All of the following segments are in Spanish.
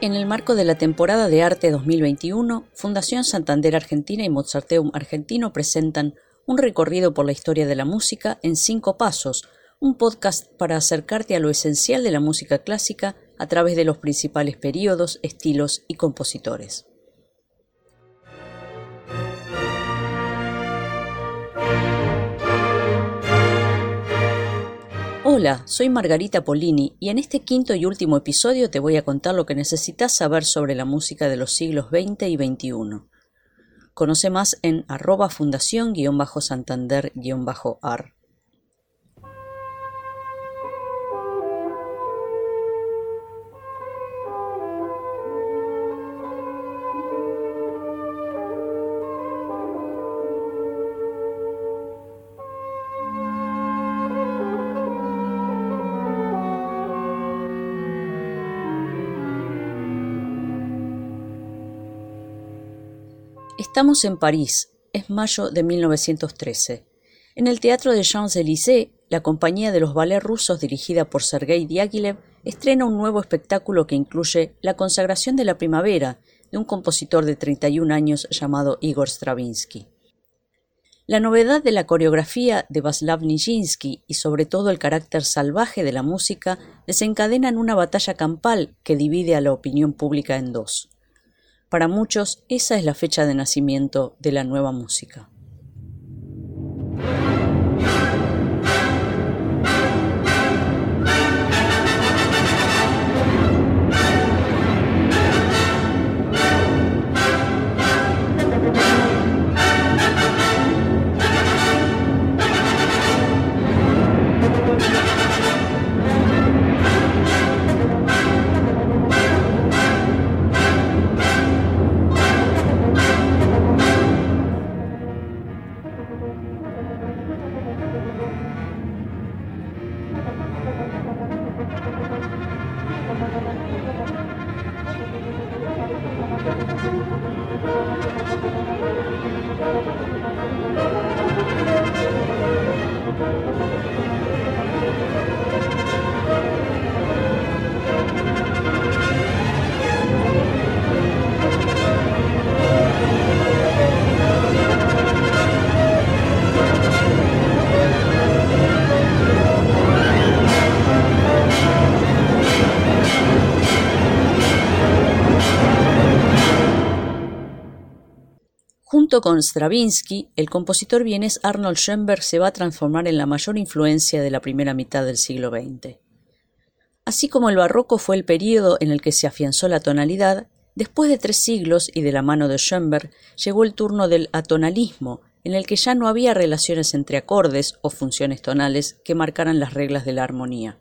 En el marco de la temporada de arte 2021, Fundación Santander Argentina y Mozarteum Argentino presentan un recorrido por la historia de la música en cinco pasos, un podcast para acercarte a lo esencial de la música clásica a través de los principales periodos, estilos y compositores. Hola, soy Margarita Polini y en este quinto y último episodio te voy a contar lo que necesitas saber sobre la música de los siglos XX y XXI. Conoce más en arroba fundación-santander-ar. Estamos en París, es mayo de 1913. En el Teatro de Champs-Élysées, la compañía de los ballets rusos dirigida por Sergei Diaghilev estrena un nuevo espectáculo que incluye La consagración de la primavera de un compositor de 31 años llamado Igor Stravinsky. La novedad de la coreografía de Vaslav Nijinsky y sobre todo el carácter salvaje de la música desencadenan una batalla campal que divide a la opinión pública en dos. Para muchos, esa es la fecha de nacimiento de la nueva música. Thank you. Con Stravinsky, el compositor vienes Arnold Schoenberg se va a transformar en la mayor influencia de la primera mitad del siglo XX. Así como el barroco fue el período en el que se afianzó la tonalidad, después de tres siglos y de la mano de Schoenberg llegó el turno del atonalismo, en el que ya no había relaciones entre acordes o funciones tonales que marcaran las reglas de la armonía.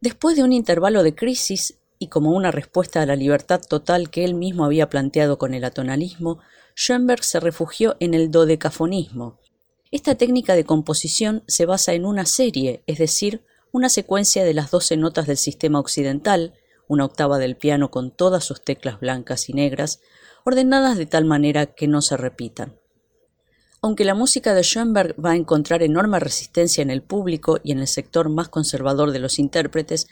Después de un intervalo de crisis, y como una respuesta a la libertad total que él mismo había planteado con el atonalismo, Schoenberg se refugió en el dodecafonismo. Esta técnica de composición se basa en una serie, es decir, una secuencia de las doce notas del sistema occidental, una octava del piano con todas sus teclas blancas y negras, ordenadas de tal manera que no se repitan. Aunque la música de Schoenberg va a encontrar enorme resistencia en el público y en el sector más conservador de los intérpretes,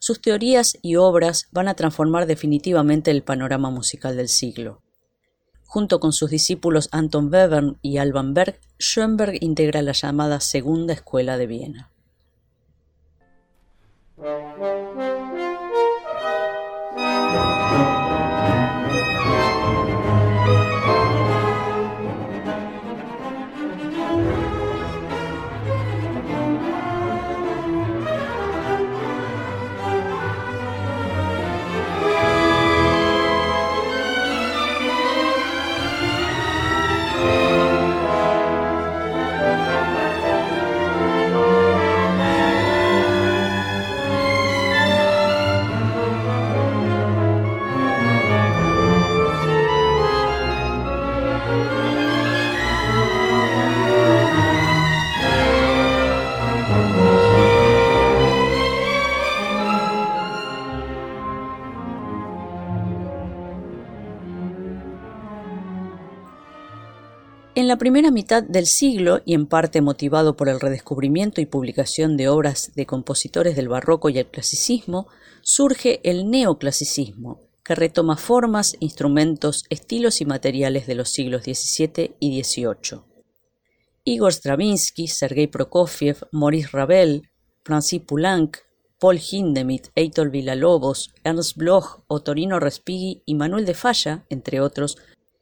sus teorías y obras van a transformar definitivamente el panorama musical del siglo. Junto con sus discípulos Anton Webern y Alban Berg, Schoenberg integra la llamada Segunda Escuela de Viena. En la primera mitad del siglo, y en parte motivado por el redescubrimiento y publicación de obras de compositores del barroco y el clasicismo, surge el neoclasicismo, que retoma formas, instrumentos, estilos y materiales de los siglos XVII y XVIII. Igor Stravinsky, Sergei Prokofiev, Maurice Ravel, Francis Poulenc, Paul Hindemith, Eitor Villalobos, Ernst Bloch, Otorino Respighi y Manuel de Falla, entre otros,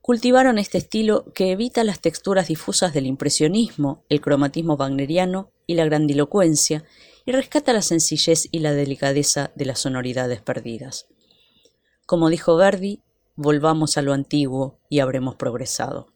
cultivaron este estilo que evita las texturas difusas del impresionismo, el cromatismo wagneriano y la grandilocuencia, y rescata la sencillez y la delicadeza de las sonoridades perdidas. Como dijo Verdi, volvamos a lo antiguo y habremos progresado.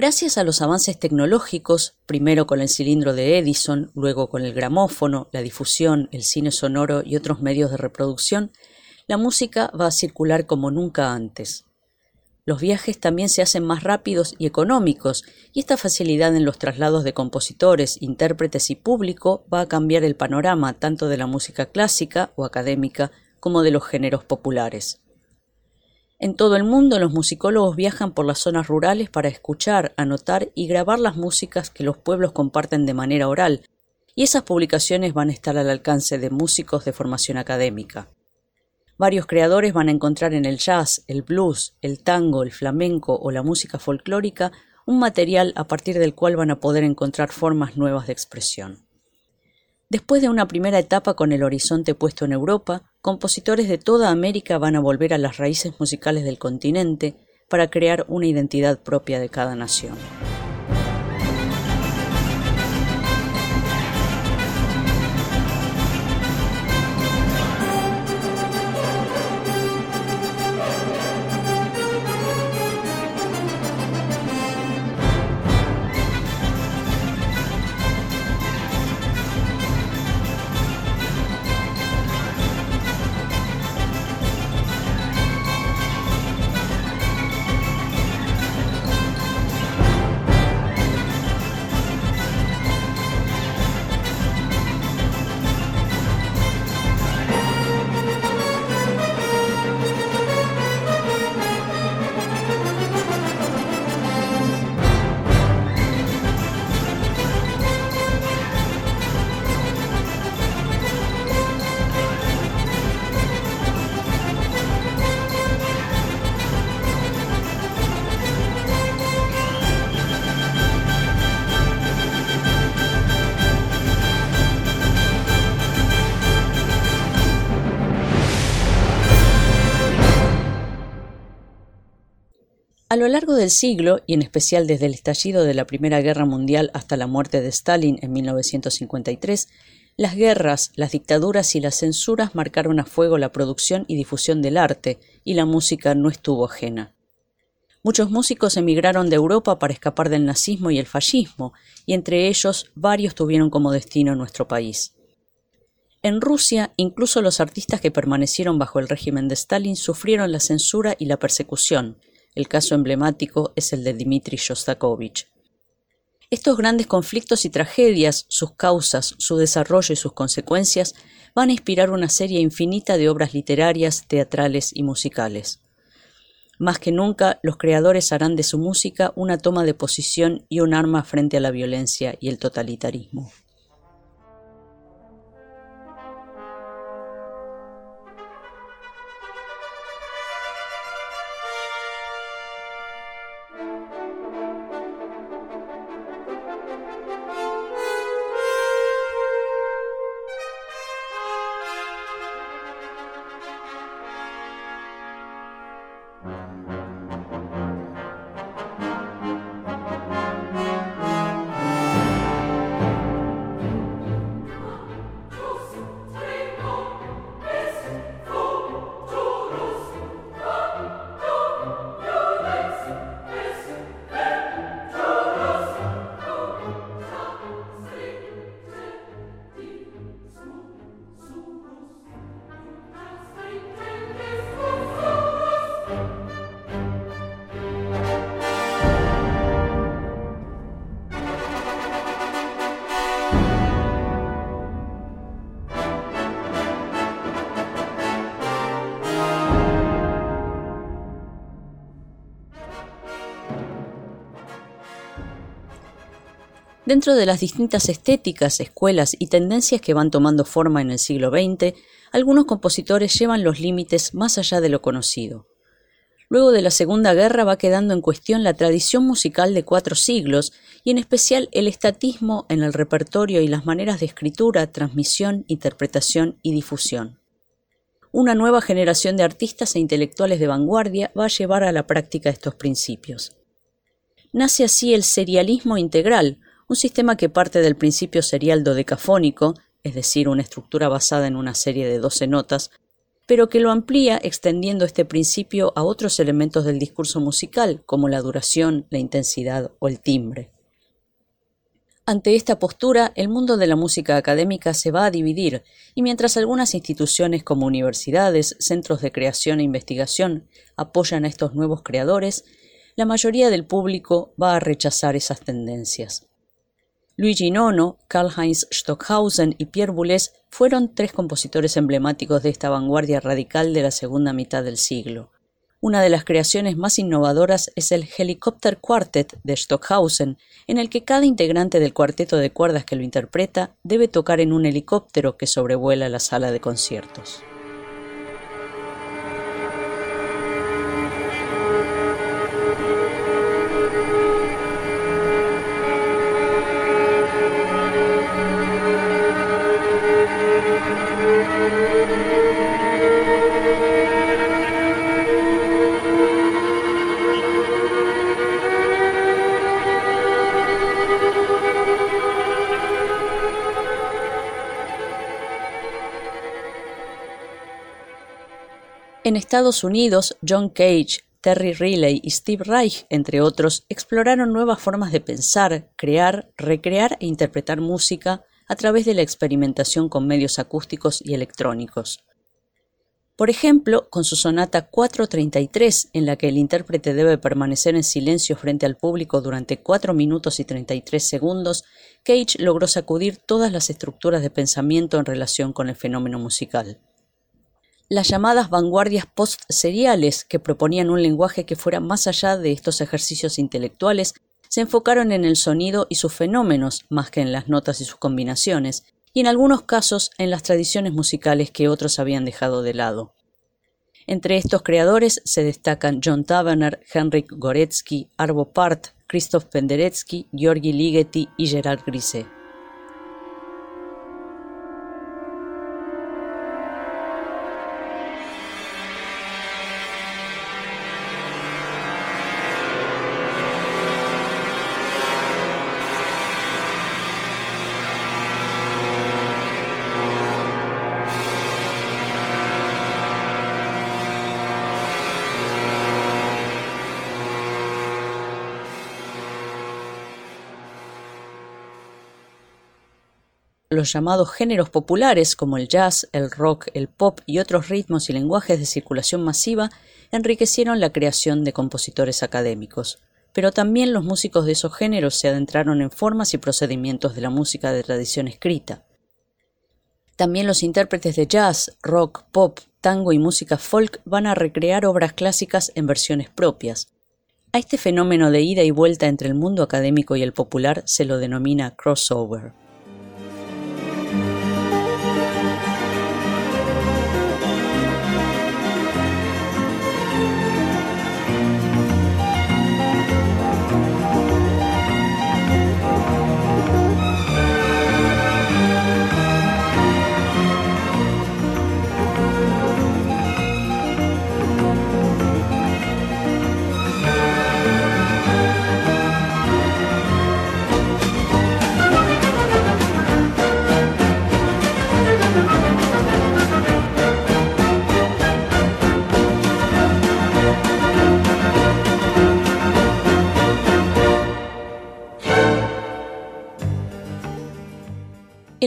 Gracias a los avances tecnológicos, primero con el cilindro de Edison, luego con el gramófono, la difusión, el cine sonoro y otros medios de reproducción, la música va a circular como nunca antes. Los viajes también se hacen más rápidos y económicos, y esta facilidad en los traslados de compositores, intérpretes y público va a cambiar el panorama tanto de la música clásica o académica como de los géneros populares. En todo el mundo los musicólogos viajan por las zonas rurales para escuchar, anotar y grabar las músicas que los pueblos comparten de manera oral, y esas publicaciones van a estar al alcance de músicos de formación académica. Varios creadores van a encontrar en el jazz, el blues, el tango, el flamenco o la música folclórica un material a partir del cual van a poder encontrar formas nuevas de expresión. Después de una primera etapa con el horizonte puesto en Europa, compositores de toda América van a volver a las raíces musicales del continente para crear una identidad propia de cada nación. Lo largo del siglo, y en especial desde el estallido de la Primera Guerra Mundial hasta la muerte de Stalin en 1953, Las guerras, las dictaduras y las censuras marcaron a fuego la producción y difusión del arte, y la música no estuvo ajena. Muchos músicos emigraron de Europa para escapar del nazismo y el fascismo, y entre ellos varios tuvieron como destino nuestro país. En Rusia, incluso los artistas que permanecieron bajo el régimen de Stalin sufrieron la censura y la persecución. El caso emblemático es el de Dmitri Shostakovich. Estos grandes conflictos y tragedias, sus causas, su desarrollo y sus consecuencias van a inspirar una serie infinita de obras literarias, teatrales y musicales. Más que nunca, los creadores harán de su música una toma de posición y un arma frente a la violencia y el totalitarismo. Dentro de las distintas estéticas, escuelas y tendencias que van tomando forma en el siglo XX, algunos compositores llevan los límites más allá de lo conocido. Luego de la Segunda Guerra va quedando en cuestión la tradición musical de cuatro siglos y en especial el estatismo en el repertorio y las maneras de escritura, transmisión, interpretación y difusión. Una nueva generación de artistas e intelectuales de vanguardia va a llevar a la práctica estos principios. Nace así el serialismo integral, un sistema que parte del principio serial dodecafónico, es decir, una estructura basada en una serie de doce notas, pero que lo amplía extendiendo este principio a otros elementos del discurso musical, como la duración, la intensidad o el timbre. Ante esta postura, el mundo de la música académica se va a dividir, y mientras algunas instituciones como universidades, centros de creación e investigación apoyan a estos nuevos creadores, la mayoría del público va a rechazar esas tendencias. Luigi Nono, Karl-Heinz Stockhausen y Pierre Boulez fueron tres compositores emblemáticos de esta vanguardia radical de la segunda mitad del siglo. Una de las creaciones más innovadoras es el Helicopter Quartet de Stockhausen, en el que cada integrante del cuarteto de cuerdas que lo interpreta debe tocar en un helicóptero que sobrevuela la sala de conciertos. En Estados Unidos, John Cage, Terry Riley y Steve Reich, entre otros, exploraron nuevas formas de pensar, crear, recrear e interpretar música a través de la experimentación con medios acústicos y electrónicos. Por ejemplo, con su sonata 433, en la que el intérprete debe permanecer en silencio frente al público durante 4 minutos y 33 segundos, Cage logró sacudir todas las estructuras de pensamiento en relación con el fenómeno musical las llamadas vanguardias post-seriales, que proponían un lenguaje que fuera más allá de estos ejercicios intelectuales, se enfocaron en el sonido y sus fenómenos más que en las notas y sus combinaciones, y en algunos casos en las tradiciones musicales que otros habían dejado de lado. Entre estos creadores se destacan John Tavener, Henrik Goretsky, Arvo Part, Christoph Penderecki, Georgi Ligeti y Gerard Grisset. Los llamados géneros populares como el jazz, el rock, el pop y otros ritmos y lenguajes de circulación masiva enriquecieron la creación de compositores académicos. Pero también los músicos de esos géneros se adentraron en formas y procedimientos de la música de tradición escrita. También los intérpretes de jazz, rock, pop, tango y música folk van a recrear obras clásicas en versiones propias. A este fenómeno de ida y vuelta entre el mundo académico y el popular se lo denomina crossover.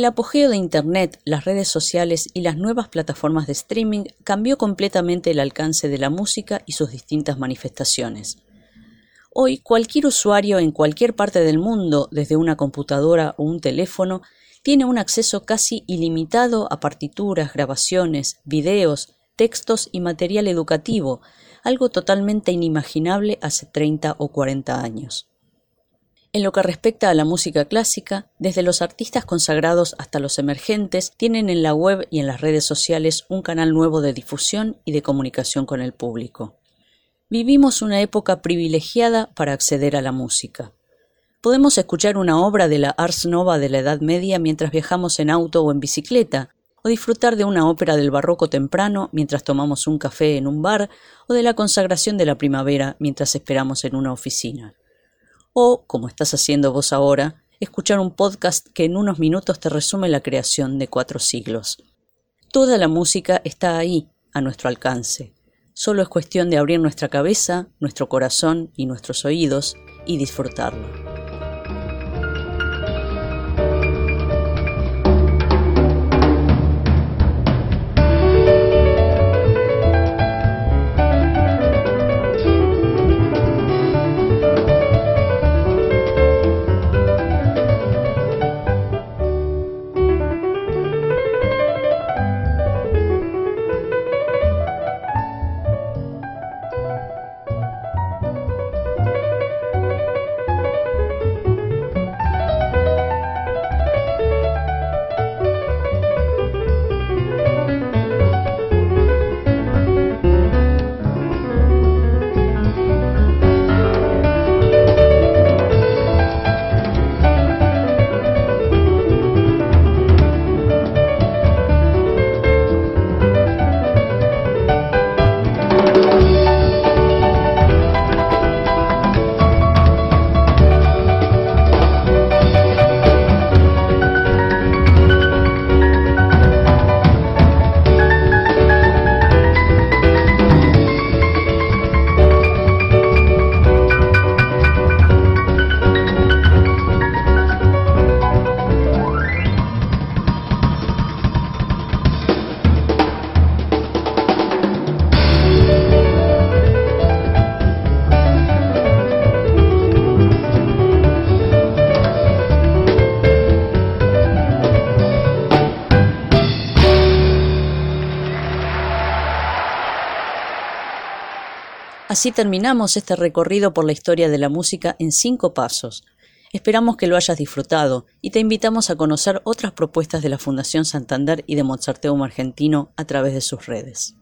El apogeo de Internet, las redes sociales y las nuevas plataformas de streaming cambió completamente el alcance de la música y sus distintas manifestaciones. Hoy cualquier usuario en cualquier parte del mundo, desde una computadora o un teléfono, tiene un acceso casi ilimitado a partituras, grabaciones, videos, textos y material educativo, algo totalmente inimaginable hace 30 o 40 años. En lo que respecta a la música clásica, desde los artistas consagrados hasta los emergentes tienen en la web y en las redes sociales un canal nuevo de difusión y de comunicación con el público. Vivimos una época privilegiada para acceder a la música. Podemos escuchar una obra de la Ars Nova de la Edad Media mientras viajamos en auto o en bicicleta, o disfrutar de una ópera del barroco temprano mientras tomamos un café en un bar, o de la consagración de la primavera mientras esperamos en una oficina o, como estás haciendo vos ahora, escuchar un podcast que en unos minutos te resume la creación de cuatro siglos. Toda la música está ahí, a nuestro alcance. Solo es cuestión de abrir nuestra cabeza, nuestro corazón y nuestros oídos y disfrutarlo. Así terminamos este recorrido por la historia de la música en cinco pasos. Esperamos que lo hayas disfrutado y te invitamos a conocer otras propuestas de la Fundación Santander y de Mozarteum Argentino a través de sus redes.